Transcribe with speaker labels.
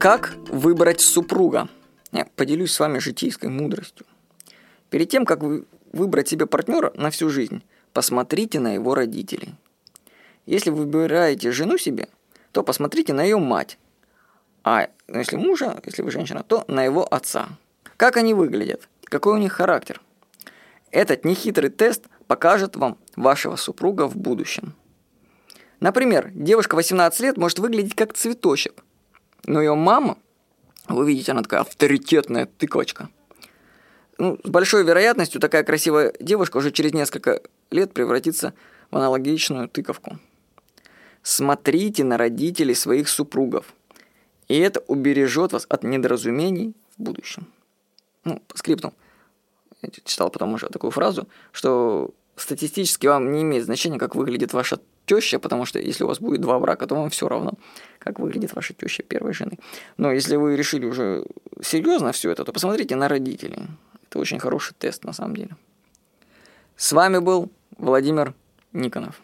Speaker 1: Как выбрать супруга? Я поделюсь с вами житейской мудростью. Перед тем, как вы выбрать себе партнера на всю жизнь, посмотрите на его родителей. Если вы выбираете жену себе, то посмотрите на ее мать. А если мужа, если вы женщина, то на его отца. Как они выглядят? Какой у них характер? Этот нехитрый тест покажет вам вашего супруга в будущем. Например, девушка 18 лет может выглядеть как цветочек, но ее мама, вы видите, она такая авторитетная тыквочка. Ну, с большой вероятностью такая красивая девушка уже через несколько лет превратится в аналогичную тыковку. Смотрите на родителей своих супругов, и это убережет вас от недоразумений в будущем. Ну, по скрипту. Я читал потом уже такую фразу, что статистически вам не имеет значения, как выглядит ваша теща, потому что если у вас будет два брака, то вам все равно, как выглядит ваша теща первой жены. Но если вы решили уже серьезно все это, то посмотрите на родителей. Это очень хороший тест на самом деле. С вами был Владимир Никонов.